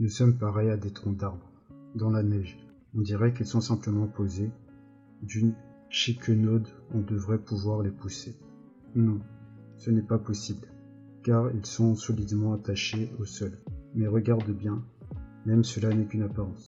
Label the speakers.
Speaker 1: Nous sommes pareils à des troncs d'arbres, dans la neige. On dirait qu'ils sont simplement posés. D'une chiquenaude, on devrait pouvoir les pousser. Non, ce n'est pas possible, car ils sont solidement attachés au sol. Mais regarde bien, même cela n'est qu'une apparence.